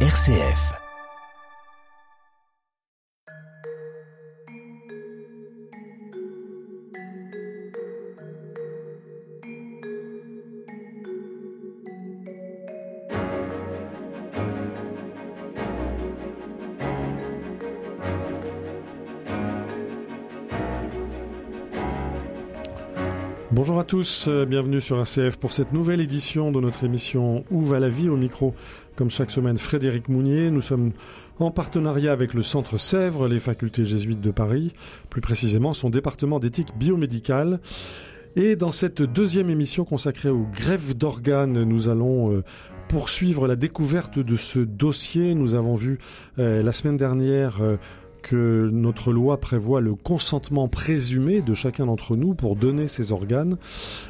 RCF. Bonjour à tous, euh, bienvenue sur RCF pour cette nouvelle édition de notre émission Où va la vie au micro. Comme chaque semaine, Frédéric Mounier, nous sommes en partenariat avec le Centre Sèvres, les facultés jésuites de Paris, plus précisément son département d'éthique biomédicale. Et dans cette deuxième émission consacrée aux grèves d'organes, nous allons euh, poursuivre la découverte de ce dossier. Nous avons vu euh, la semaine dernière que notre loi prévoit le consentement présumé de chacun d'entre nous pour donner ses organes.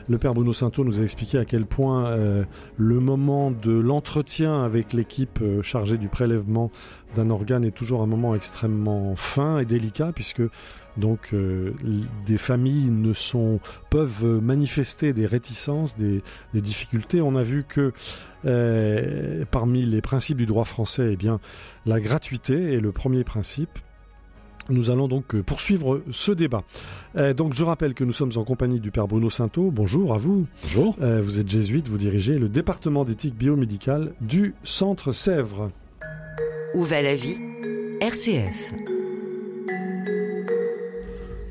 Le père Bruno Sainteau nous a expliqué à quel point euh, le moment de l'entretien avec l'équipe euh, chargée du prélèvement d'un organe est toujours un moment extrêmement fin et délicat puisque donc euh, des familles ne sont peuvent manifester des réticences, des, difficultés. On a vu que parmi les principes du droit français, eh bien la gratuité est le premier principe. Nous allons donc euh, poursuivre ce débat. Euh, donc je rappelle que nous sommes en compagnie du père Bruno Sainteau. Bonjour à vous. Bonjour. Euh, vous êtes jésuite, vous dirigez le département d'éthique biomédicale du Centre Sèvres. Où va la vie? RCF.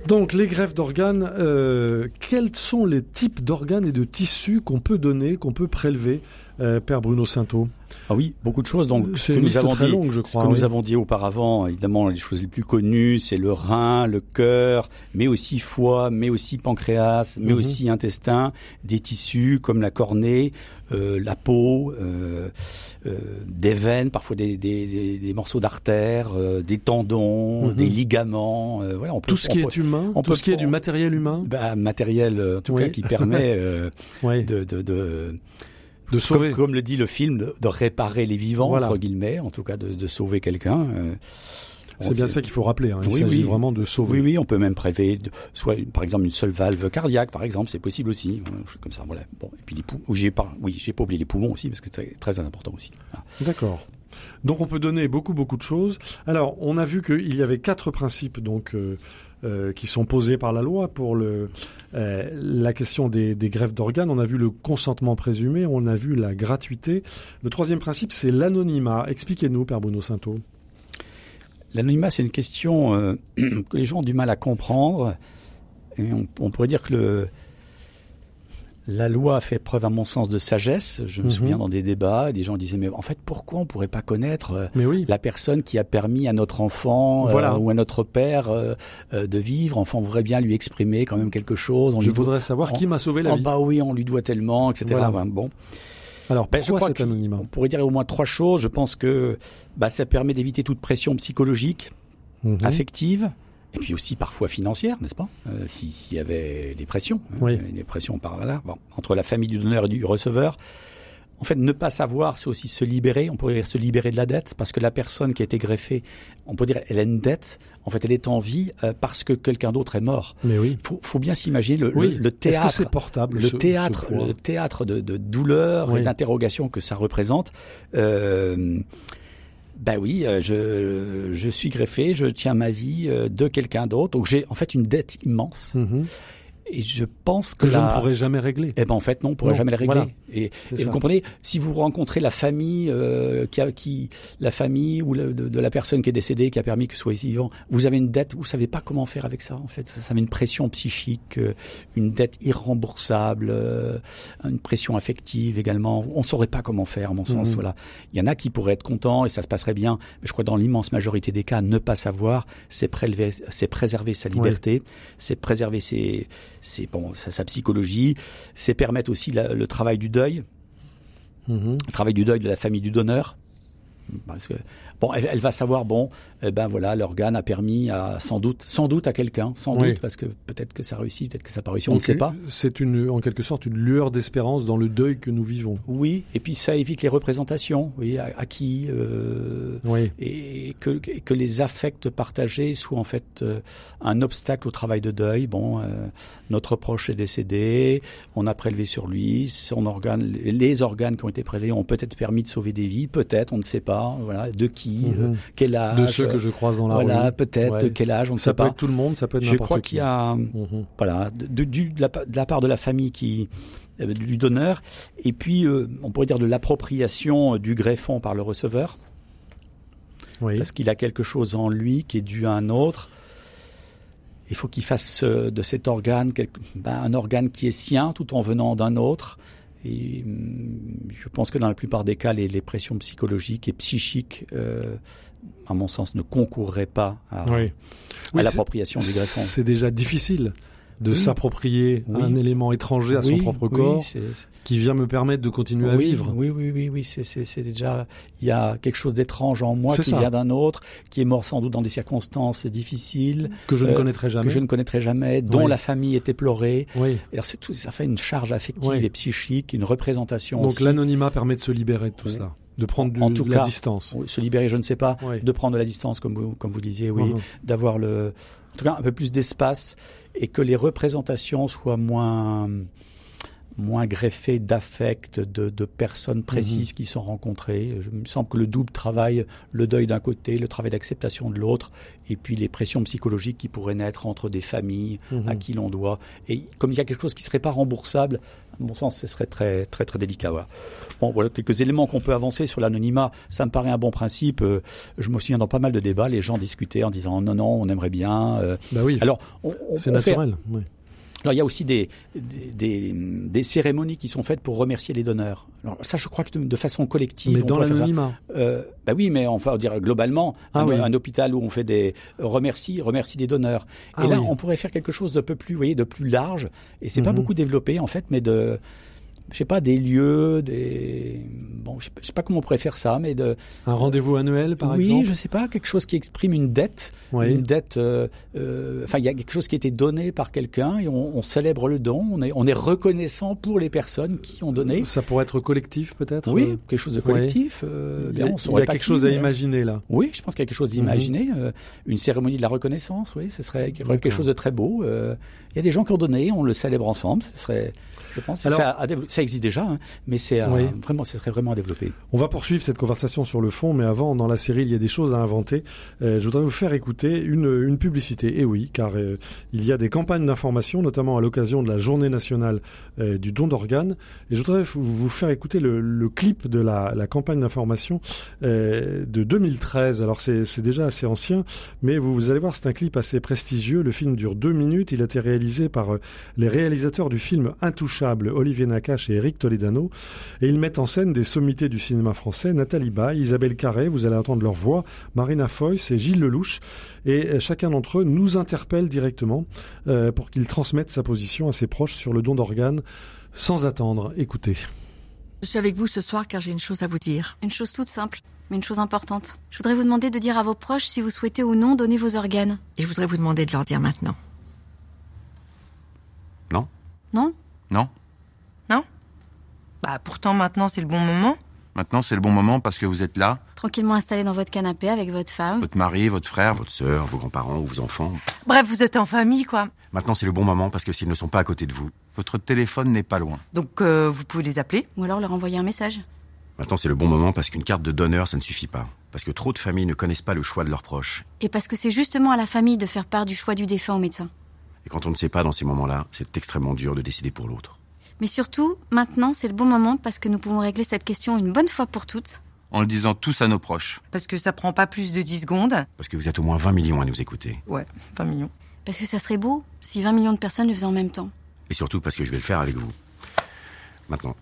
Donc les greffes d'organes, euh, quels sont les types d'organes et de tissus qu'on peut donner, qu'on peut prélever, euh, père Bruno Sainteau Ah oui, beaucoup de choses. Donc, C'est ce que une nous avons très dit, longue, je ce crois, que oui. nous avons dit auparavant, évidemment, les choses les plus connues, c'est le rein, le cœur, mais aussi foie, mais aussi pancréas, mais Mhm. aussi intestin, des tissus comme la cornée, euh, la peau, euh, euh, des veines, parfois des, des, des, des morceaux d'artères, des tendons, Mhm. des ligaments. voilà, on peut, Tout ce qui est humain, on tout peut- ce qui est du matériel humain, bah, matériel, en tout Oui. cas, qui permet ouais, de, de, de de sauver. comme, comme le dit le film, de, de réparer les vivants, Voilà. entre guillemets, en tout cas de, de sauver quelqu'un. euh, C'est bien ça qu'il faut rappeler. hein. Il Oui, s'agit oui. vraiment de sauver. Oui, oui, on peut même prélever, de- soit par exemple une seule valve cardiaque, par exemple, c'est possible aussi, euh, comme ça. Voilà. Bon, et puis les poumons. J'ai pas, oui, j'ai pas oublié les poumons aussi parce que c'est très, très important aussi. Voilà. D'accord. Donc on peut donner beaucoup beaucoup de choses. Alors on a vu qu'il y avait quatre principes donc euh, euh, qui sont posés par la loi pour le euh, la question des, des greffes d'organes. On a vu le consentement présumé, on a vu la gratuité. Le troisième principe c'est l'anonymat. Expliquez-nous, Père Bruno Sainteau. L'anonymat, c'est une question euh, que les gens ont du mal à comprendre. On pourrait dire que le, la loi a fait preuve, à mon sens, de sagesse. Je me Mhm. souviens dans des débats, des gens disaient, mais en fait, pourquoi on pourrait pas connaître euh, Mais oui. la personne qui a permis à notre enfant euh, Voilà. ou à notre père euh, euh, de vivre? Enfin, on voudrait bien lui exprimer quand même quelque chose. On Je doit- voudrais savoir on- qui m'a sauvé la Oh, vie. bah oui, on lui doit tellement, etc. Voilà. Bon. Alors Ben, pourquoi cet anonymat? On pourrait dire au moins trois choses. Je pense que bah, ça permet d'éviter toute pression psychologique, Mhm. affective. Et puis aussi parfois financière, n'est-ce pas Euh, si- S'il y avait des pressions, hein, Oui. des pressions par là, bon, entre la famille du donneur et du receveur. En fait, ne pas savoir, c'est aussi se libérer. On pourrait dire se libérer de la dette, parce que la personne qui a été greffée, on peut dire, elle a une dette. En fait, elle est en vie euh, parce que quelqu'un d'autre est mort. Mais oui. Faut, faut bien s'imaginer le, Oui. le, le théâtre que c'est portable le ce- théâtre, ce le théâtre de, de douleur Oui. et d'interrogation que ça représente. Euh, ben oui, euh, je, je suis greffé, je tiens ma vie euh, de quelqu'un d'autre, donc j'ai en fait une dette immense. Mhm. Et je pense que, que je la- ne pourrais jamais régler. Eh ben en fait non, on pourrait Non, jamais le régler. voilà. Et, et vous comprenez, si vous rencontrez la famille euh, qui, a, qui, la famille ou le- de, de la personne qui est décédée, qui a permis que ce soit vivant, vous avez une dette, vous savez pas comment faire avec ça. En fait, ça, ça met une pression psychique, euh, une dette irremboursable, euh, une pression affective également. On ne saurait pas comment faire, à mon sens. Mhm. Voilà, il y en a qui pourraient être contents et ça se passerait bien, mais je crois que dans l'immense majorité des cas, ne pas savoir, c'est prélever, c'est préserver sa liberté, c'est préserver ses, ses bon, sa, sa psychologie, c'est permettre aussi la- le travail du deuil Mhm. le travail du deuil de la famille du donneur. Parce que bon, elle, elle va savoir bon, eh ben voilà, l'organe a permis à sans doute, sans doute à quelqu'un, sans Oui. doute parce que peut-être que ça réussit, peut-être que ça n'a pas réussi, on ne sait pas. C'est une, en quelque sorte, une lueur d'espérance dans le deuil que nous vivons. Oui, et puis ça évite les représentations, oui, à, à qui euh, Oui. et que, que les affects partagés soient en fait euh, un obstacle au travail de deuil. Bon, euh, notre proche est décédé, on a prélevé sur lui, son organe, les organes qui ont été prélevés ont peut-être permis de sauver des vies, peut-être, on ne sait pas. pas. Voilà, de qui, euh, Mhm. quel âge. De ceux que je croise dans la voilà, rue. peut-être Ouais. quel âge, on ne Ça sait peut pas. être tout le monde, ça peut être Je n'importe crois qui. qu'il y a, Mhm. voilà, de, du- de la, pa- de la part de la famille qui euh, du donneur, et puis euh, on pourrait dire de l'appropriation du greffon par le receveur, Oui. parce qu'il a quelque chose en lui qui est dû à un autre. Il faut qu'il fasse de cet organe quelque- ben, un organe qui est sien, tout en venant d'un autre. Et hum, je pense que dans la plupart des cas, les, les pressions psychologiques et psychiques, euh, à mon sens, ne concourraient pas à, Oui. à Oui, l'appropriation du greffon. C'est déjà difficile de Oui. s'approprier Oui. un élément étranger à son propre oui, corps qui vient me permettre de continuer à vivre. Oui, oui, oui, oui, c'est, c'est, c'est déjà, il y a quelque chose d'étrange en moi qui ça. vient d'un autre, qui est mort sans doute dans des circonstances difficiles, Que je ne Euh, connaîtrai jamais. que je ne connaîtrai jamais, dont la famille est éplorée. Oui. Et alors c'est tout, ça fait une charge affective et psychique, une représentation Donc l'anonymat permet de se libérer de tout cela, de prendre du- En tout de la cas, distance. Se libérer, je ne sais pas, Oui. de prendre de la distance, comme vous, comme vous disiez, oui, d'avoir le, en tout cas, un peu plus d'espace et que les représentations soient moins, moins greffées d'affects, de, de personnes précises Mhm. qui sont rencontrées. Je, il me semble que le double travail, le deuil d'un côté, le travail d'acceptation de l'autre, et puis les pressions psychologiques qui pourraient naître entre des familles Mhm. à qui l'on doit. Et comme il y a quelque chose qui serait pas remboursable, à mon sens, ce serait très, très, très délicat. Voilà. Bon, voilà quelques éléments qu'on peut avancer sur l'anonymat. Ça me paraît un bon principe. Euh, Je me souviens dans pas mal de débats, les gens discutaient en disant non, non, on aimerait bien. euh. Bah oui, Alors, on, on- c'est on fait- naturel. oui. Alors, il y a aussi des, des, des, des cérémonies qui sont faites pour remercier les donneurs. Alors, ça, je crois que de, de façon collective, Mais on dans l'anonymat. Euh, bah oui, mais enfin, on va dire globalement, Ah un, oui. un hôpital où on fait des remercie, remercie des donneurs. Ah et là, oui. on pourrait faire quelque chose de peu plus, vous voyez, de plus large. Et c'est pas Mhm. beaucoup développé en fait, mais de, je sais pas, des lieux, des, bon, je sais pas- je sais pas comment on pourrait faire ça, mais de, Un rendez-vous annuel, par oui, exemple. je sais pas, quelque chose qui exprime une dette, Oui. une dette. euh, euh, Enfin, il y a quelque chose qui a été donné par quelqu'un et on, on célèbre le don. On est, on est reconnaissant pour les personnes qui ont donné. Ça pourrait être collectif, peut-être. Oui, euh, quelque chose de collectif. euh, Il y a, bien, on il saurait y a pas quelque qui, chose à mais- imaginer là. oui, je pense qu'il y a quelque chose d'imaginer. euh, une cérémonie de la reconnaissance, oui, ce serait quelque chose de très beau. Il y a des gens qui ont donné, on le célèbre ensemble. Ce serait, je pense, Alors- ça, à ça existe déjà, hein, mais c'est vraiment, ce serait vraiment à développer. On va poursuivre cette conversation sur le fond, mais avant, dans la série, il y a des choses à inventer. Euh, je voudrais vous faire écouter une, une publicité. Et oui, car euh, il y a des campagnes d'information, notamment à l'occasion de la Journée nationale euh, du don d'organes. Et je voudrais vous, faire écouter le, le clip de la, la campagne d'information de 2013. Alors c'est déjà assez ancien, mais vous, vous allez voir, c'est un clip assez prestigieux. Le film dure deux minutes. Il a été réalisé par les réalisateurs du film Intouchable, Olivier Nakache et Eric Toledano. Et ils mettent en scène des sommités du cinéma français, Nathalie Baye, Isabelle Carré, vous allez entendre leur voix, Marina Foïs et Gilles Lelouch. Et euh, chacun d'entre eux nous interpelle directement euh, pour qu'il transmette sa position à ses proches sur le don d'organes sans attendre. Écoutez. Je suis avec vous ce soir car j'ai une chose à vous dire. Une chose toute simple, mais une chose importante. Je voudrais vous demander de dire à vos proches si vous souhaitez ou non donner vos organes. Et je voudrais vous demander de leur dire maintenant. Non? Non Bah pourtant maintenant c'est le bon moment. Maintenant, c'est le bon moment parce que vous êtes là, Tranquillement installé dans votre canapé avec votre femme. votre mari, votre frère, votre sœur, vos grands-parents ou vos enfants. Bref, vous êtes en famille quoi. Maintenant, c'est le bon moment parce que s'ils ne sont pas à côté de vous, votre téléphone n'est pas loin. Donc euh, vous pouvez les appeler. Ou alors leur envoyer un message. maintenant c'est le bon moment parce qu'une carte de donneur, ça ne suffit pas. Parce que trop de familles ne connaissent pas le choix de leurs proches. Et parce que c'est justement à la famille de faire part du choix du défunt au médecin. Et quand on ne sait pas dans ces moments-là, c'est extrêmement dur de décider pour l'autre. Mais surtout, maintenant, c'est le bon moment parce que nous pouvons régler cette question une bonne fois pour toutes. En le disant tous à nos proches. Parce que ça prend pas plus de 10 secondes. Parce que vous êtes au moins 20 millions à nous écouter. Ouais, 20 millions. Parce que ça serait beau si 20 millions de personnes le faisaient en même temps. Et surtout parce que je vais le faire avec vous. Maintenant.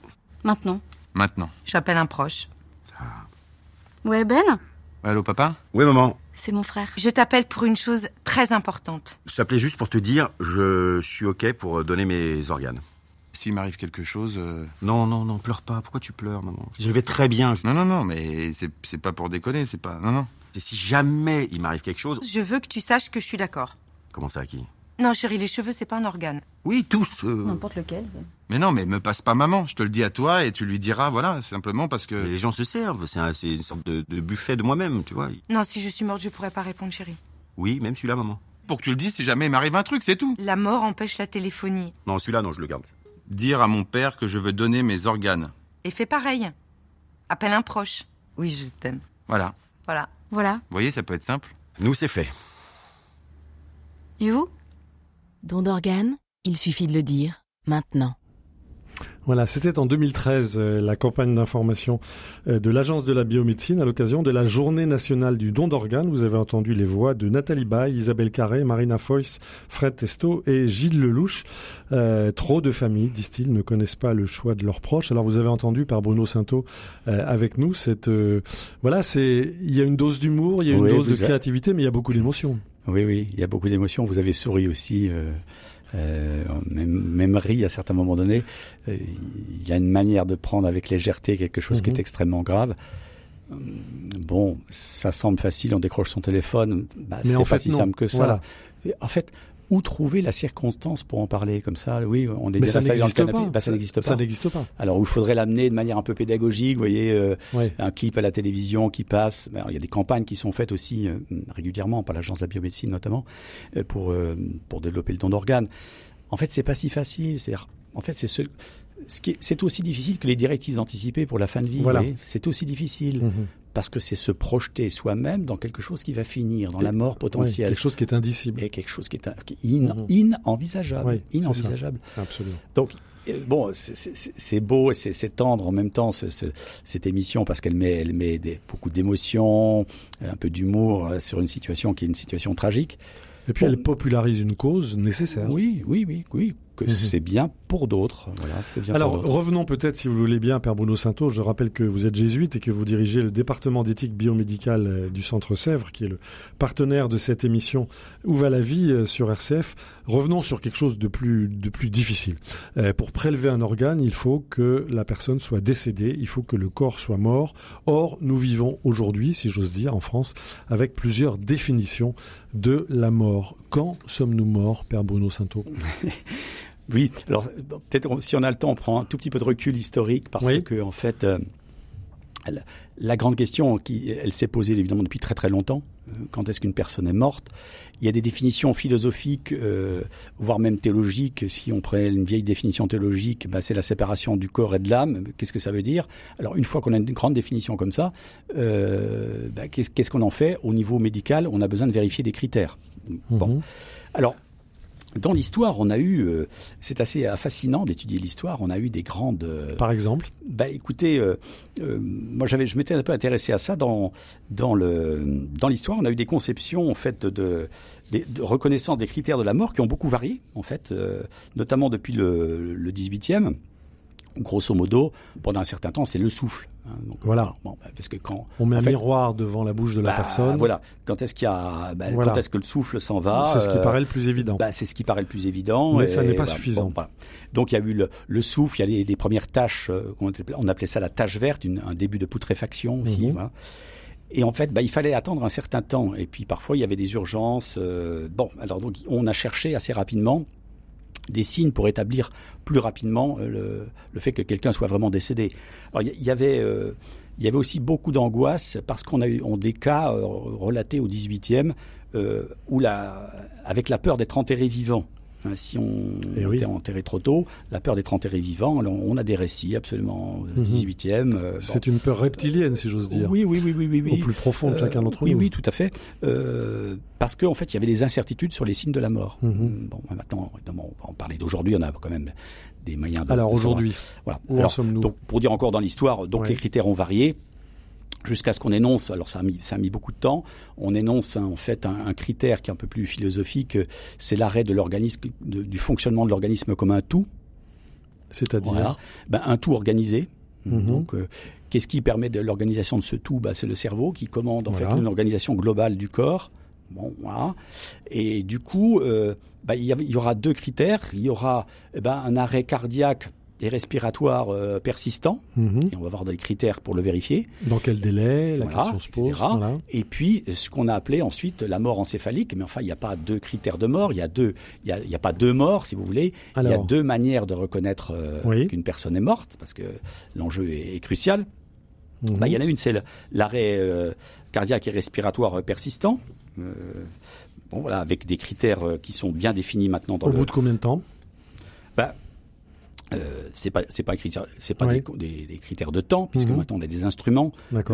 Maintenant. Maintenant. J'appelle un proche. Ouais, Ben Allô, papa? Oui, maman. C'est mon frère. Je t'appelle pour une chose très importante. Je t'appelais juste pour te dire, je suis OK pour donner mes organes. S'il m'arrive quelque chose... euh, Non, non, non, pleure pas. Pourquoi tu pleures, maman? Je vais très bien. Non, non, non, mais c'est c'est pas pour déconner, c'est pas... Non, non. Et si jamais il m'arrive quelque chose... Je veux que tu saches que je suis d'accord. Comment ça, à qui? Non, chérie, les cheveux, c'est pas un organe. Oui, tous. euh, N'importe lequel. Mais non, mais me passe pas maman, je te le dis à toi et tu lui diras, voilà, simplement parce mais que... Les gens se servent. C'est un- c'est une sorte de, de buffet de moi-même, tu vois. Non, si je suis morte, je pourrais pas répondre, chérie. Oui, même celui-là, maman. Pour que tu le dises si jamais il m'arrive un truc, c'est tout. La mort empêche la téléphonie. Non, celui-là, non, je le garde. Dire à mon père que je veux donner mes organes. Et fais pareil. Appelle un proche. Oui, je t'aime. Voilà. Voilà. Voilà. Vous voyez, ça peut être simple. Nous, c'est fait. Et vous? Don d'organes, il suffit de le dire, maintenant. Voilà, c'était en 2013 euh, la campagne d'information euh, de l'Agence de la biomédecine à l'occasion de la Journée nationale du don d'organes. Vous avez entendu les voix de Nathalie Baye, Isabelle Carré, Marina Foyce, Fred Testo et Gilles Lelouch. Euh, trop de familles, disent-ils, ne connaissent pas le choix de leurs proches. Alors vous avez entendu par Bruno Sainteau euh, avec nous cette voilà, c'est il y a une dose d'humour, il y a une Oui, dose de a- créativité, mais il y a beaucoup d'émotions. Oui, oui, il y a beaucoup d'émotions. Vous avez souri aussi, euh, même, même à certains moments donnés. Euh, Il y a une manière de prendre avec légèreté quelque chose qui Mhm. est extrêmement grave. Hum, Bon, ça semble facile, on décroche son téléphone. Bah, c'est pas fait, si non. simple que ça. Voilà. En fait, où trouver la circonstance pour en parler comme ça? Oui, on est Mais bien ça installé dans le canapé. pas. Bah, ça n'existe pas. Ça n'existe pas. Alors, il faudrait l'amener de manière un peu pédagogique, vous voyez, euh, Ouais. un clip à la télévision qui passe. Alors, il y a des campagnes qui sont faites aussi euh, régulièrement par l'agence de la biomédecine notamment euh, pour pour développer le don d'organes. En fait, c'est pas si facile. C'est en fait c'est ce, aussi difficile que les directives anticipées pour la fin de vie. Voilà. C'est aussi difficile Mhm. Parce que c'est se projeter soi-même dans quelque chose qui va finir dans la mort potentielle. quelque chose qui est indicible. Et quelque chose qui est, qui in- Mhm. inenvisageable. Oui, c'est ça. inenvisageable. Absolument. Donc, euh, bon, c'est- beau et c'est tendre en même temps ce- ce- cette émission parce qu'elle met, elle met des, beaucoup d'émotions, un peu d'humour euh, sur une situation qui est une situation tragique. Et puis Bon. elle popularise une cause nécessaire. Oui, oui, oui, oui, que Mhm. c'est bien pour d'autres. Voilà, bien Alors pour revenons peut-être, si vous le voulez bien, Père Bruno Sainto. Je rappelle que vous êtes jésuite et que vous dirigez le département d'éthique biomédicale euh, du Centre Sèvres, qui est le partenaire de cette émission Où va la vie euh, sur RCF. Revenons sur quelque chose de plus de plus difficile. Euh, pour prélever un organe, il faut que la personne soit décédée, il faut que le corps soit mort. Or, nous vivons aujourd'hui, si j'ose dire, en France, avec plusieurs définitions de la mort. Quand sommes-nous morts, Père Bruno Sainto Oui, alors peut-être si on a le temps, on prend un tout petit peu de recul historique parce Oui. que en fait, euh, la, la grande question qui elle s'est posée évidemment depuis très très longtemps. euh, Quand est-ce qu'une personne est morte? Il y a des définitions philosophiques, euh, voire même théologiques. Si on prenait une vieille définition théologique, bah, c'est la séparation du corps et de l'âme. Qu'est-ce que ça veut dire? Alors une fois qu'on a une grande définition comme ça, euh, bah, qu'est-ce qu'est-ce qu'on en fait? Au niveau médical, on a besoin de vérifier des critères. Bon, Mhm. alors dans l'histoire, on a eu, euh, c'est assez fascinant d'étudier l'histoire. On a eu des grandes. euh, Par exemple bah, écoutez, euh, euh, moi j'avais, je m'étais un peu intéressé à ça dans dans le dans l'histoire. On a eu des conceptions en fait de, de, de reconnaissance des critères de la mort qui ont beaucoup varié en fait, euh, notamment depuis le, le 18e. Grosso modo, pendant un certain temps, c'est le souffle. hein. Donc, Voilà. Bon, bah, parce que quand On met un fait, miroir devant la bouche de la bah, personne. Voilà. Quand est-ce qu'il y a, bah, Voilà. quand est-ce que le souffle s'en va C'est ce qui euh, paraît le plus évident. c'est ce qui paraît le plus évident. Mais et ça n'est pas suffisant. Bon. Donc il y a eu le, le souffle, il y a les, les premières tâches, euh, on appelait, ça la tâche verte, une- un début de putréfaction aussi. Mhm. Et en fait, bah, il fallait attendre un certain temps. Et puis parfois, il y avait des urgences. euh, bon, alors donc on a cherché assez rapidement des signes pour établir plus rapidement euh, le, le fait que quelqu'un soit vraiment décédé. Alors il y, avait euh, il y avait aussi beaucoup d'angoisse parce qu'on a eu on, des cas euh, relatés au 18e euh, où la, avec la peur d'être enterré vivant. Hein, si on Eh oui. était enterré trop tôt, la peur d'être enterré vivant, on a des récits absolument euh, Mhm. 18e. euh, bon. C'est une peur reptilienne, si j'ose dire. Oui, oui, oui, oui, oui, oui. Au plus profond de Euh, chacun d'entre oui, nous. Oui, tout à fait. Euh, parce qu'en fait, il y avait des incertitudes sur les signes de la mort. Mhm. Bon, maintenant, évidemment, on va en parler d'aujourd'hui. On a quand même des moyens. De, Alors aujourd'hui, voilà. où en sommes-nous? donc, pour dire encore dans l'histoire, donc Ouais. les critères ont varié jusqu'à ce qu'on énonce. Alors ça a mis ça a mis beaucoup de temps. On énonce hein, en fait un, un critère qui est un peu plus philosophique. C'est l'arrêt de l'organisme, du fonctionnement de l'organisme comme un tout. c'est-à-dire Voilà. Ben, un tout organisé. Mhm. Donc, euh, qu'est-ce qui permet de l'organisation de ce tout? Ben, C'est le cerveau qui commande en Voilà. fait une organisation globale du corps. Bon, voilà. Et du coup, euh, ben, il y, il y aura deux critères. Il y aura eh ben, un arrêt cardiaque et respiratoire euh, persistant. Mhm. Et on va voir des critères pour le vérifier. Dans quel délai La Voilà, question se pose. Voilà. Et puis, ce qu'on a appelé ensuite la mort encéphalique. Mais enfin, il n'y a pas deux critères de mort. Il y a deux. Il y a, y a pas deux morts, si vous voulez. il y a deux manières de reconnaître euh, Oui. qu'une personne est morte, parce que l'enjeu est, est crucial. Mhm. Bah, il y en a une, c'est l'arrêt euh, cardiaque et respiratoire persistant. Bon, voilà, avec des critères qui sont bien définis maintenant dans Au le. bout de combien de temps? Bah, Euh, c'est pas c'est pas critère c'est pas Oui. des, des- des critères de temps puisque Mhm. maintenant on a des instruments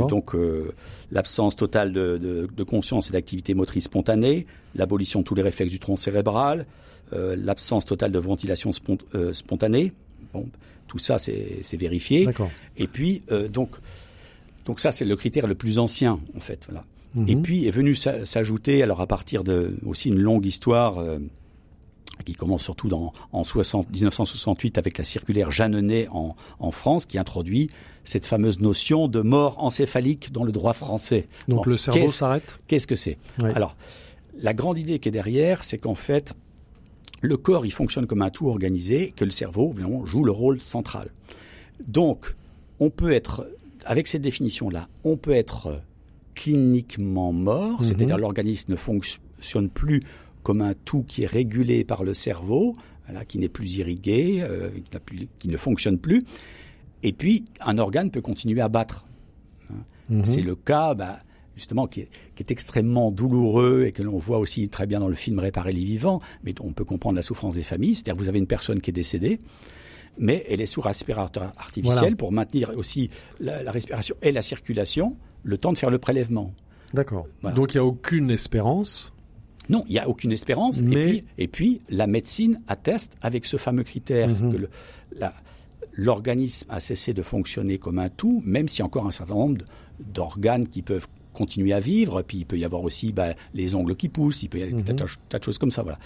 donc euh, l'absence totale de, de- de conscience et d'activité motrice spontanée l'abolition de tous les réflexes du tronc cérébral euh, l'absence totale de ventilation spont- euh, spontanée bon tout ça c'est vérifié et puis donc donc ça c'est le critère le plus ancien en fait voilà Mhm. et puis est venu s'a- s'ajouter, alors à partir de aussi une longue histoire qui commence surtout dans, en 60, 1968 avec la circulaire Jeanneney en, en France, qui introduit cette fameuse notion de mort encéphalique dans le droit français. Donc Bon, le cerveau s'arrête Qu'est-ce que c'est? Oui. Alors, la grande idée qui est derrière, c'est qu'en fait, le corps, il fonctionne comme un tout organisé, que le cerveau, évidemment, joue le rôle central. Donc, on peut être, avec cette définition-là, on peut être cliniquement mort, Mhm. c'est-à-dire l'organisme ne fonctionne plus comme un tout qui est régulé par le cerveau, voilà, qui n'est plus irrigué, euh, qui, n'a plus- qui ne fonctionne plus. Et puis, un organe peut continuer à battre. Mhm. C'est le cas, bah, justement, qui est, qui est extrêmement douloureux et que l'on voit aussi très bien dans le film Réparer les vivants, mais on peut comprendre la souffrance des familles. C'est-à-dire vous avez une personne qui est décédée, mais elle est sous respirateur artificiel Voilà. pour maintenir aussi la, la respiration et la circulation le temps de faire le prélèvement. D'accord. Voilà. Donc il n'y a aucune espérance. Non, il n'y a aucune espérance. Mais- Et, puis, et puis, la médecine atteste avec ce fameux critère Mhm. que l'organisme a cessé de fonctionner comme un tout, même s'il y a encore un certain nombre d'organes qui peuvent continuer à vivre. Puis il peut y avoir aussi bah, les ongles qui poussent, il peut y avoir des Mhm. tas, de- tas de choses comme ça. Voilà.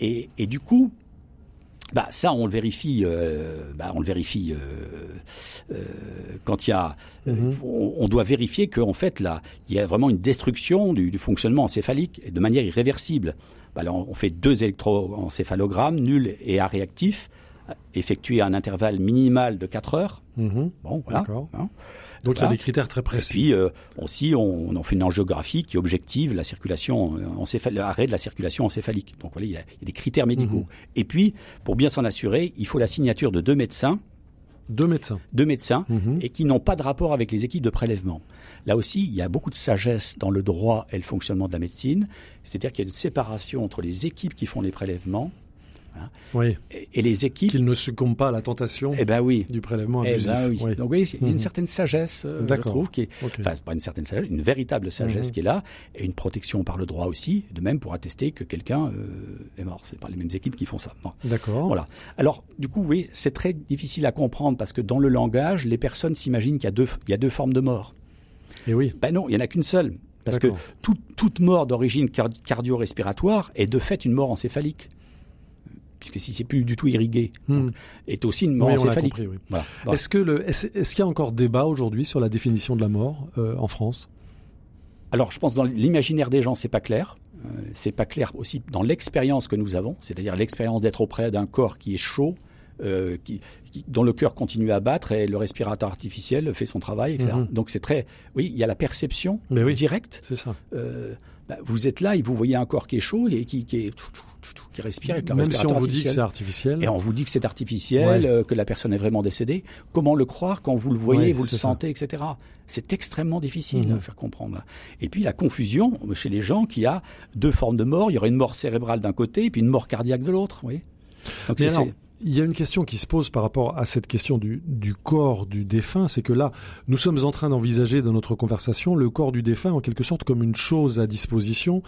Et, et du coup, bah, ça, on le vérifie. euh, bah, on le vérifie euh, euh, quand il y a. euh, Mhm. on, on doit vérifier qu'en fait, là, il y a vraiment une destruction du, du fonctionnement encéphalique et de manière irréversible. Bah, là, on on fait deux électroencéphalogrammes, nuls et à réactifs, effectués à un intervalle minimal de 4 heures. Mhm. Bon, voilà. Donc il y a des critères très Et précis. puis euh, aussi, on, on en fait une angiographie qui objective la circulation, euh, l'arrêt de la circulation encéphalique. Donc voilà, il y a, il y a des critères médicaux. Mhm. Et puis, pour bien s'en assurer, il faut la signature de deux médecins, Deux médecins. deux médecins, Mhm. et qui n'ont pas de rapport avec les équipes de prélèvement. Là aussi, il y a beaucoup de sagesse dans le droit et le fonctionnement de la médecine. C'est-à-dire qu'il y a une séparation entre les équipes qui font les prélèvements Oui. et, et les équipes. Qu'ils ne succombent pas à la tentation Eh ben oui. du prélèvement Eh abusif. ben oui. Oui. Donc oui, il y a Mhm. une certaine sagesse, euh, je trouve, qui est, Ok. enfin, pas une certaine sagesse, une véritable sagesse Mhm. qui est là, et une protection par le droit aussi, de même pour attester que quelqu'un euh, est mort. C'est pas les mêmes équipes qui font ça. D'accord. Voilà. Alors, du coup, oui, c'est très difficile à comprendre parce que dans le langage, les personnes s'imaginent qu'il y a deux, il y a deux formes de mort. Et oui. Ben non, il y en a qu'une seule. Parce que tout- toute mort d'origine car- cardio-respiratoire est de fait une mort encéphalique. Puisque si c'est plus du tout irrigué, Hmm. est aussi une mort Oui, encéphalique. compris, oui. Voilà. Voilà. Est-ce que le, est-ce, est-ce qu'il y a encore débat aujourd'hui sur la définition de la mort euh, en France? Alors, je pense dans l'imaginaire des gens, c'est pas clair. Euh, c'est pas clair aussi dans l'expérience que nous avons, c'est-à-dire l'expérience d'être auprès d'un corps qui est chaud, euh, qui, qui- dont le cœur continue à battre et le respirateur artificiel fait son travail, etc. Mhm. Donc c'est très, oui, il y a la perception Mais oui. directe. C'est ça. Bah, vous êtes là et vous voyez un corps qui est chaud et qui, qui est qui respire avec Même si on vous dit que c'est artificiel. Et on vous dit que c'est artificiel, Ouais. euh, que la personne est vraiment décédée. Comment le croire quand vous le voyez, Ouais, vous le ça. sentez, etc. C'est extrêmement difficile Mhm. à faire comprendre. Et puis la confusion chez les gens qu'il y a deux formes de mort. Il y aurait une mort cérébrale d'un côté et puis une mort cardiaque de l'autre. Oui. Donc c'est- il y a une question qui se pose par rapport à cette question du, corps du défunt, c'est que là, nous sommes en train d'envisager dans notre conversation le corps du défunt en quelque sorte comme une chose à disposition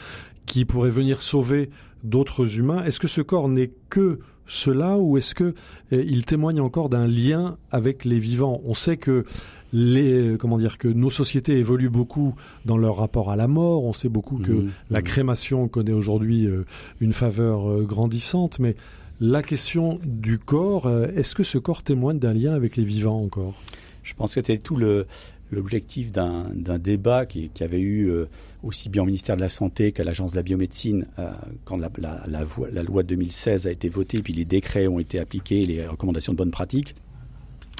qui pourrait venir sauver d'autres humains. Est-ce que ce corps n'est que cela ou est-ce que euh, il témoigne encore d'un lien avec les vivants? On sait que les comment dire que nos sociétés évoluent beaucoup dans leur rapport à la mort. On sait beaucoup que Mhm. la Mhm. crémation connaît aujourd'hui euh, une faveur euh, grandissante, mais la question du corps, euh, est-ce que ce corps témoigne d'un lien avec les vivants encore? Je pense que c'est tout le l'objectif d'un d'un débat qui, qui avait eu euh, aussi bien au ministère de la Santé qu'à l'Agence de la biomédecine euh, quand la, la, la, vo- la loi de 2016 a été votée, puis les décrets ont été appliqués, les recommandations de bonne pratique.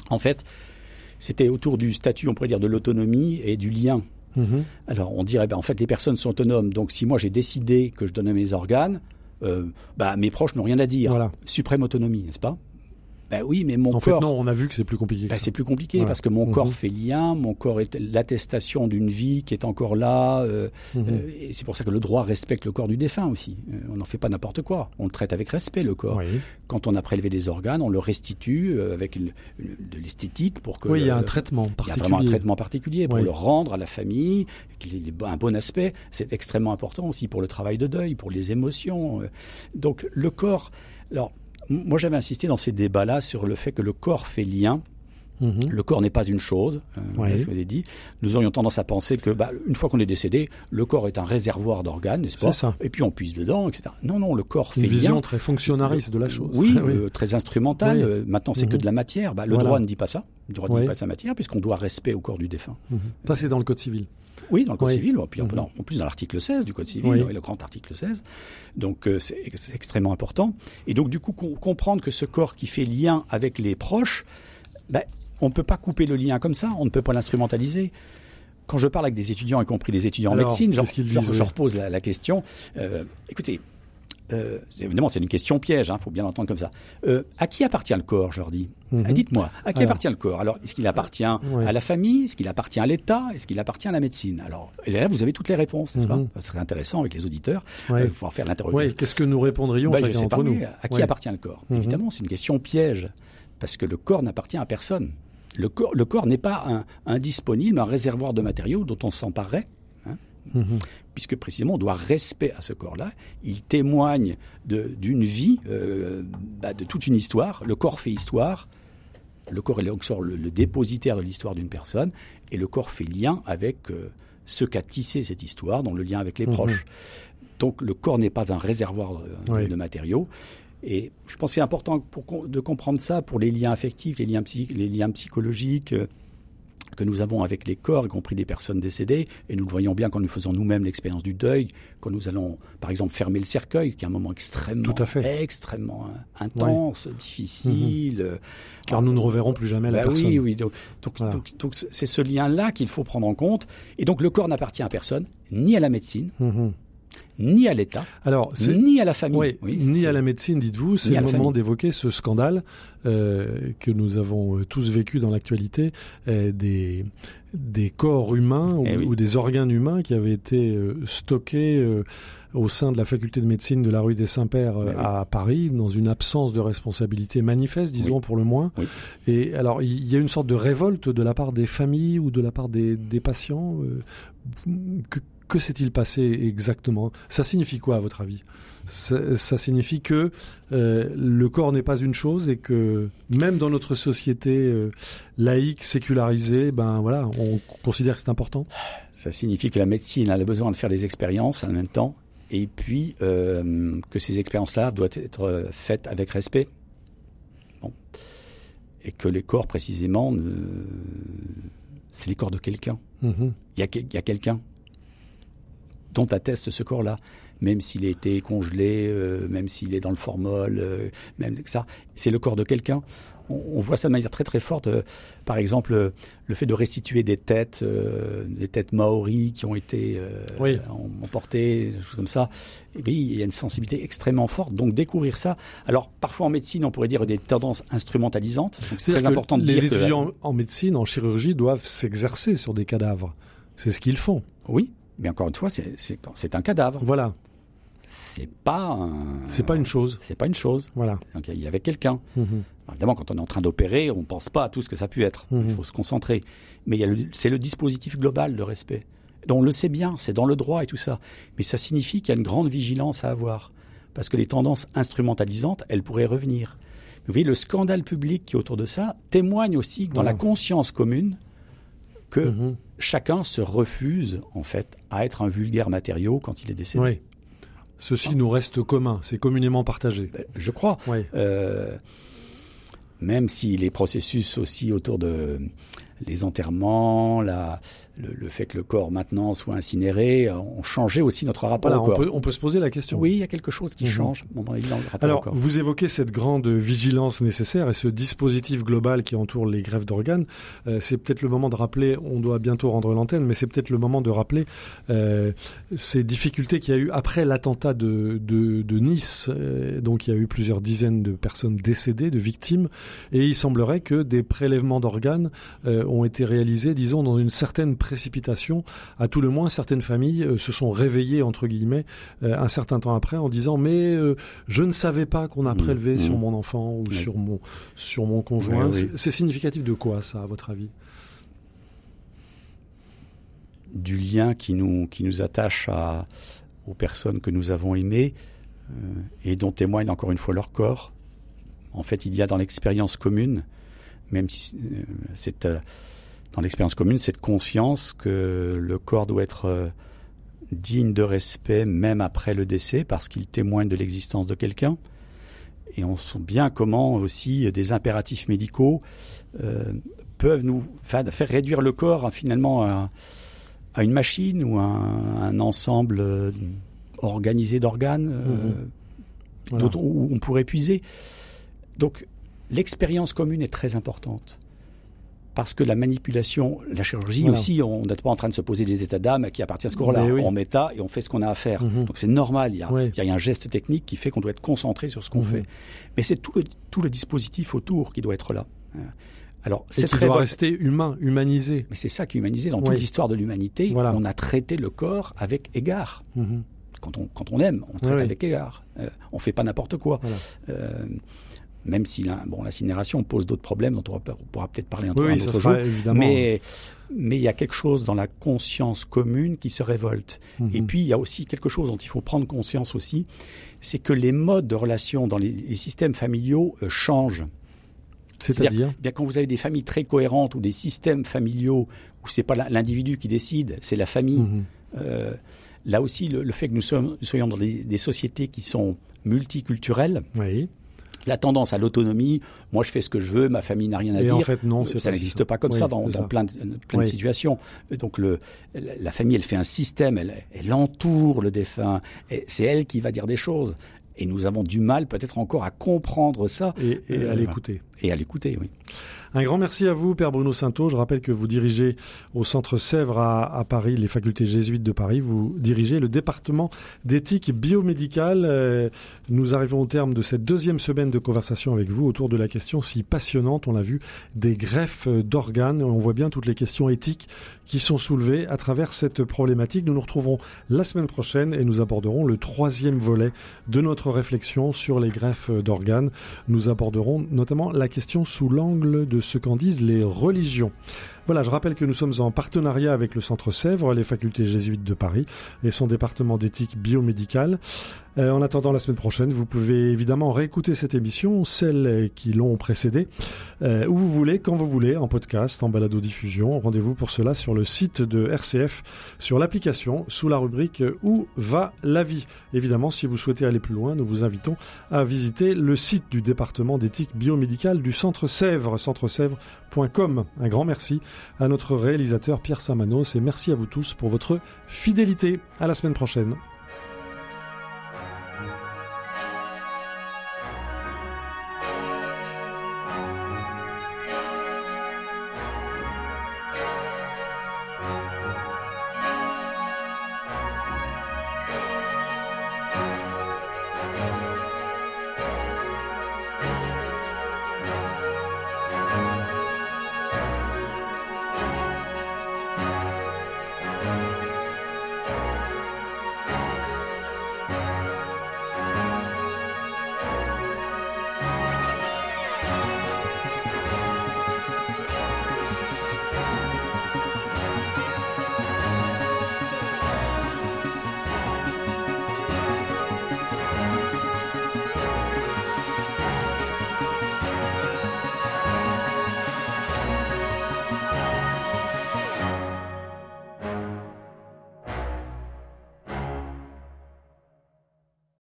En fait, c'était autour du statut, on pourrait dire, de l'autonomie et du lien. Mhm. Alors on dirait, ben, en fait, les personnes sont autonomes. Donc si moi j'ai décidé que je donnais mes organes, euh, bah, mes proches n'ont rien à dire. Voilà. Suprême autonomie, n'est-ce pas? Ben oui, mais mon En corps. fait, non, on a vu que c'est plus compliqué. Ben, c'est plus compliqué Ouais. parce que mon Mhm. corps fait lien, mon corps est l'attestation d'une vie qui est encore là, euh, Mhm. euh, et c'est pour ça que le droit respecte le corps du défunt aussi. Euh, on n'en fait pas n'importe quoi, on le traite avec respect le corps. Oui. Quand on a prélevé des organes, on le restitue euh, avec une- une- de l'esthétique pour que Oui, il y a un traitement il y a particulier. vraiment un traitement particulier pour Oui. le rendre à la famille, qu'il ait un bon aspect. C'est extrêmement important aussi pour le travail de deuil, pour les émotions. euh. Donc le corps. Alors moi j'avais insisté dans ces débats-là sur le fait que le corps fait lien. Mhm. Le corps n'est pas une chose, euh, ce que vous avez dit. Nous aurions tendance à penser que, bah, une fois qu'on est décédé, le corps est un réservoir d'organes, n'est-ce pas? Ça. Et puis on puise dedans, etc. Non, non, le corps fait Une vision lien. très fonctionnariste de la chose. Oui, Oui. euh, très instrumentale. Oui. Euh, maintenant, c'est que Mhm. de la matière. Bah, le Voilà. droit ne dit pas ça. Le droit ne Oui. dit pas sa matière, puisqu'on doit respect au corps du défunt. Mhm. Ça, c'est dans le code civil. Oui, dans le Code Oui. civil, puis en, Mhm. en plus dans l'article 16 du Code civil, Oui. le grand article 16. Donc euh, c'est extrêmement important. Et donc du coup, com- comprendre que ce corps qui fait lien avec les proches, ben, on ne peut pas couper le lien comme ça, on ne peut pas l'instrumentaliser. Quand je parle avec des étudiants, y compris des étudiants Alors, en médecine, je oui. repose la, la question. euh, écoutez, euh, évidemment, c'est une question piège, il faut bien l'entendre comme ça. Euh, à qui appartient le corps, je leur dis Mhm. Ah, Dites-moi, à qui Alors. appartient le corps Alors, est-ce qu'il appartient Ouais. à la famille Est-ce qu'il appartient à l'État Est-ce qu'il appartient à la médecine Alors, et là, vous avez toutes les réponses, n'est-ce Mhm. pas Ce serait intéressant avec les auditeurs Ouais. euh, pouvoir faire l'interrogation. Qu'est-ce que nous répondrions Ben, je sais pas, nous à qui Ouais. appartient le corps Mhm. Évidemment, c'est une question piège, parce que le corps n'appartient à personne. Le corps, le corps n'est pas un, un disponible, un réservoir de matériaux dont on s'emparerait, Mhm. puisque précisément on doit respect à ce corps-là. Il témoigne d'une vie, euh, bah, de toute une histoire. Le corps fait histoire. Le corps est le, le dépositaire de l'histoire d'une personne, et le corps fait lien avec euh, ce qu'a tissé cette histoire, dans le lien avec les Mhm. proches. Donc le corps n'est pas un réservoir euh, de, Oui. de matériaux. Et je pense que c'est important pour, de comprendre ça pour les liens affectifs, les liens, psy- les liens psychologiques que nous avons avec les corps, y compris des personnes décédées. Et nous le voyons bien quand nous faisons nous-mêmes l'expérience du deuil, quand nous allons, par exemple, fermer le cercueil, qui est un moment extrêmement, Tout à fait. extrêmement intense, difficile. euh, Car nous ne reverrons plus jamais la bah personne. Oui, oui. Donc, donc, Voilà. donc- donc c'est ce lien-là qu'il faut prendre en compte. Et donc le corps n'appartient à personne, ni à la médecine, Mhm. Ni à l'État, Alors, ni à la famille. Oui, Oui, ni à la médecine, dites-vous. C'est le moment d'évoquer ce scandale euh, que nous avons euh, tous vécu dans l'actualité, euh, des, des corps humains ou, Eh oui. ou des organes humains qui avaient été euh, stockés au sein de la faculté de médecine de la rue des Saints-Pères Eh à Paris, dans une absence de responsabilité manifeste, disons pour le moins. Et alors, il y a une sorte de révolte de la part des familles ou de la part des, des patients. que que s'est-il passé exactement? Ça signifie quoi, à votre avis? Ça, ça signifie que euh, le corps n'est pas une chose et que même dans notre société euh, laïque, sécularisée, ben voilà, on considère que c'est important? Ça signifie que la médecine a le besoin de faire des expériences en même temps, et puis euh, que ces expériences-là doivent être faites avec respect. Bon. Et que les corps, précisément, ne... c'est les corps de quelqu'un. Y a, quel- il y a quelqu'un dont atteste ce corps-là, même s'il a été congelé, euh, même s'il est dans le formol, euh, même que ça, c'est le corps de quelqu'un. On, on voit ça de manière très très forte. euh, par exemple, euh, le fait de restituer des têtes, euh, des têtes maoris qui ont été euh, Oui. em- emportées, des choses comme ça. Et bien, il y a une sensibilité extrêmement forte. Donc découvrir ça. Alors parfois en médecine, on pourrait dire des tendances instrumentalisantes. C'est très important de les dire que- étudiants en médecine, en chirurgie, doivent s'exercer sur des cadavres. C'est ce qu'ils font. Oui, mais encore une fois, c'est- un cadavre. Voilà. C'est pas un... C'est pas une chose. C'est pas une chose. Voilà. Donc il y avait quelqu'un. Mhm. Évidemment, quand on est en train d'opérer, on ne pense pas à tout ce que ça a pu être. Mhm. Il faut se concentrer. Mais c'est le dispositif global de respect. Donc on le sait bien, c'est dans le droit et tout ça. Mais ça signifie qu'il y a une grande vigilance à avoir. Parce que les tendances instrumentalisantes, elles pourraient revenir. Vous voyez, le scandale public qui est autour de ça témoigne aussi que dans Voilà. la conscience commune, que Mhm. Chacun se refuse, en fait, à être un vulgaire matériau quand il est décédé. Oui. Ceci nous reste commun, c'est communément partagé. Ben, Je crois. Oui. Euh, même si les processus aussi autour de les enterrements, la, le, le, fait que le corps maintenant soit incinéré ont changé aussi notre rapport voilà, au corps. On peut, on peut, se poser la question. Oui, il y a quelque chose qui mmh. change dans le rapport Alors, au corps. vous évoquez cette grande vigilance nécessaire et ce dispositif global qui entoure les greffes d'organes. Euh, c'est peut-être le moment de rappeler, on doit bientôt rendre l'antenne, mais c'est peut-être le moment de rappeler euh, ces difficultés qu'il y a eu après l'attentat de, de, de, Nice. Euh, donc, il y a eu plusieurs dizaines de personnes décédées, de victimes, et il semblerait que des prélèvements d'organes euh, ont été réalisés, disons, dans une certaine précipitation. À tout le moins, certaines familles euh, se sont réveillées, entre guillemets, euh, un certain temps après, en disant mais euh, je ne savais pas qu'on a Mmh, prélevé mmh. sur mon enfant ou Oui. sur mon sur mon conjoint. Oui, oui. C'est- C'est significatif de quoi, ça, à votre avis? Du lien qui nous, qui nous attache à, aux personnes que nous avons aimées euh, et dont témoigne encore une fois leur corps. En fait, il y a dans l'expérience commune, même si euh, c'est euh, dans l'expérience commune, cette conscience que le corps doit être euh, digne de respect même après le décès parce qu'il témoigne de l'existence de quelqu'un. Et on sent bien comment aussi des impératifs médicaux euh, peuvent nous fa- faire réduire le corps hein, finalement à, à une machine ou à un, un ensemble euh, organisé d'organes euh. Voilà. dont on, où on pourrait puiser. Donc l'expérience commune est très importante. Parce que la manipulation, la chirurgie Voilà. aussi, on n'est pas en train de se poser des états d'âme qui appartiennent à ce corps-là. Mais oui. On méta et on fait ce qu'on a à faire. Mhm. Donc c'est normal, il y, a, Oui. il y a un geste technique qui fait qu'on doit être concentré sur ce qu'on Mhm. fait. Mais c'est tout le, tout le dispositif autour qui doit être là. Euh, Alors, c'est qui doit rester humain, humanisé. mais c'est ça qui est humanisé. Dans Oui. toute l'histoire de l'humanité, Voilà. on a traité le corps avec égard. Mhm. Quand on, quand on aime, on traite avec égard. Euh, on fait pas n'importe quoi. Voilà. Euh, même si la, bon, l'incinération pose d'autres problèmes dont on, va- on pourra peut-être parler un, Oui, oui, autre jour. évidemment. Mais mais il y a quelque chose dans la conscience commune qui se révolte. Mhm. Et puis il y a aussi quelque chose dont il faut prendre conscience aussi, c'est que les modes de relation dans les, les systèmes familiaux euh, changent. C'est-à-dire Bien quand vous avez des familles très cohérentes ou des systèmes familiaux où c'est pas l'individu qui décide, c'est la famille. Mhm. Euh, là aussi, le, le fait que nous sommes- nous soyons dans des, des sociétés qui sont multiculturelles, Oui. La tendance à l'autonomie, moi je fais ce que je veux, ma famille n'a rien à Et dire. en fait, non, ça n'existe pas comme Oui, ça dans, c'est dans ça. plein de, plein de Oui. situations. Donc le, la famille, elle fait un système, elle, elle entoure le défunt, c'est elle qui va dire des choses. Et nous avons du mal peut-être encore à comprendre ça Et, et Euh, à l'écouter. Et à l'écouter, oui. Un grand merci à vous, Père Bruno Sainteau. Je rappelle que vous dirigez au Centre Sèvres à, Paris, les facultés jésuites de Paris. Vous dirigez le département d'éthique biomédicale. Euh, nous arrivons au terme de cette deuxième semaine de conversation avec vous autour de la question si passionnante, on l'a vu, des greffes d'organes. On voit bien toutes les questions éthiques qui sont soulevées à travers cette problématique. Nous nous retrouverons la semaine prochaine et nous aborderons le troisième volet de notre réflexion sur les greffes d'organes. Nous aborderons notamment la question sous l'angle de ce qu'en disent les religions. Voilà, je rappelle que nous sommes en partenariat avec le Centre Sèvres, les facultés jésuites de Paris et son département d'éthique biomédicale. Euh, en attendant la semaine prochaine, vous pouvez évidemment réécouter cette émission, celles qui l'ont précédée, euh, où vous voulez, quand vous voulez, en podcast, en balado-diffusion. Rendez-vous pour cela sur le site de RCF, sur l'application, sous la rubrique Où va la vie? Évidemment, si vous souhaitez aller plus loin, nous vous invitons à visiter le site du département d'éthique biomédicale du Centre Sèvres, centresèvres.com. Un grand merci à notre réalisateur Pierre Samanos et merci à vous tous pour votre fidélité. À la semaine prochaine.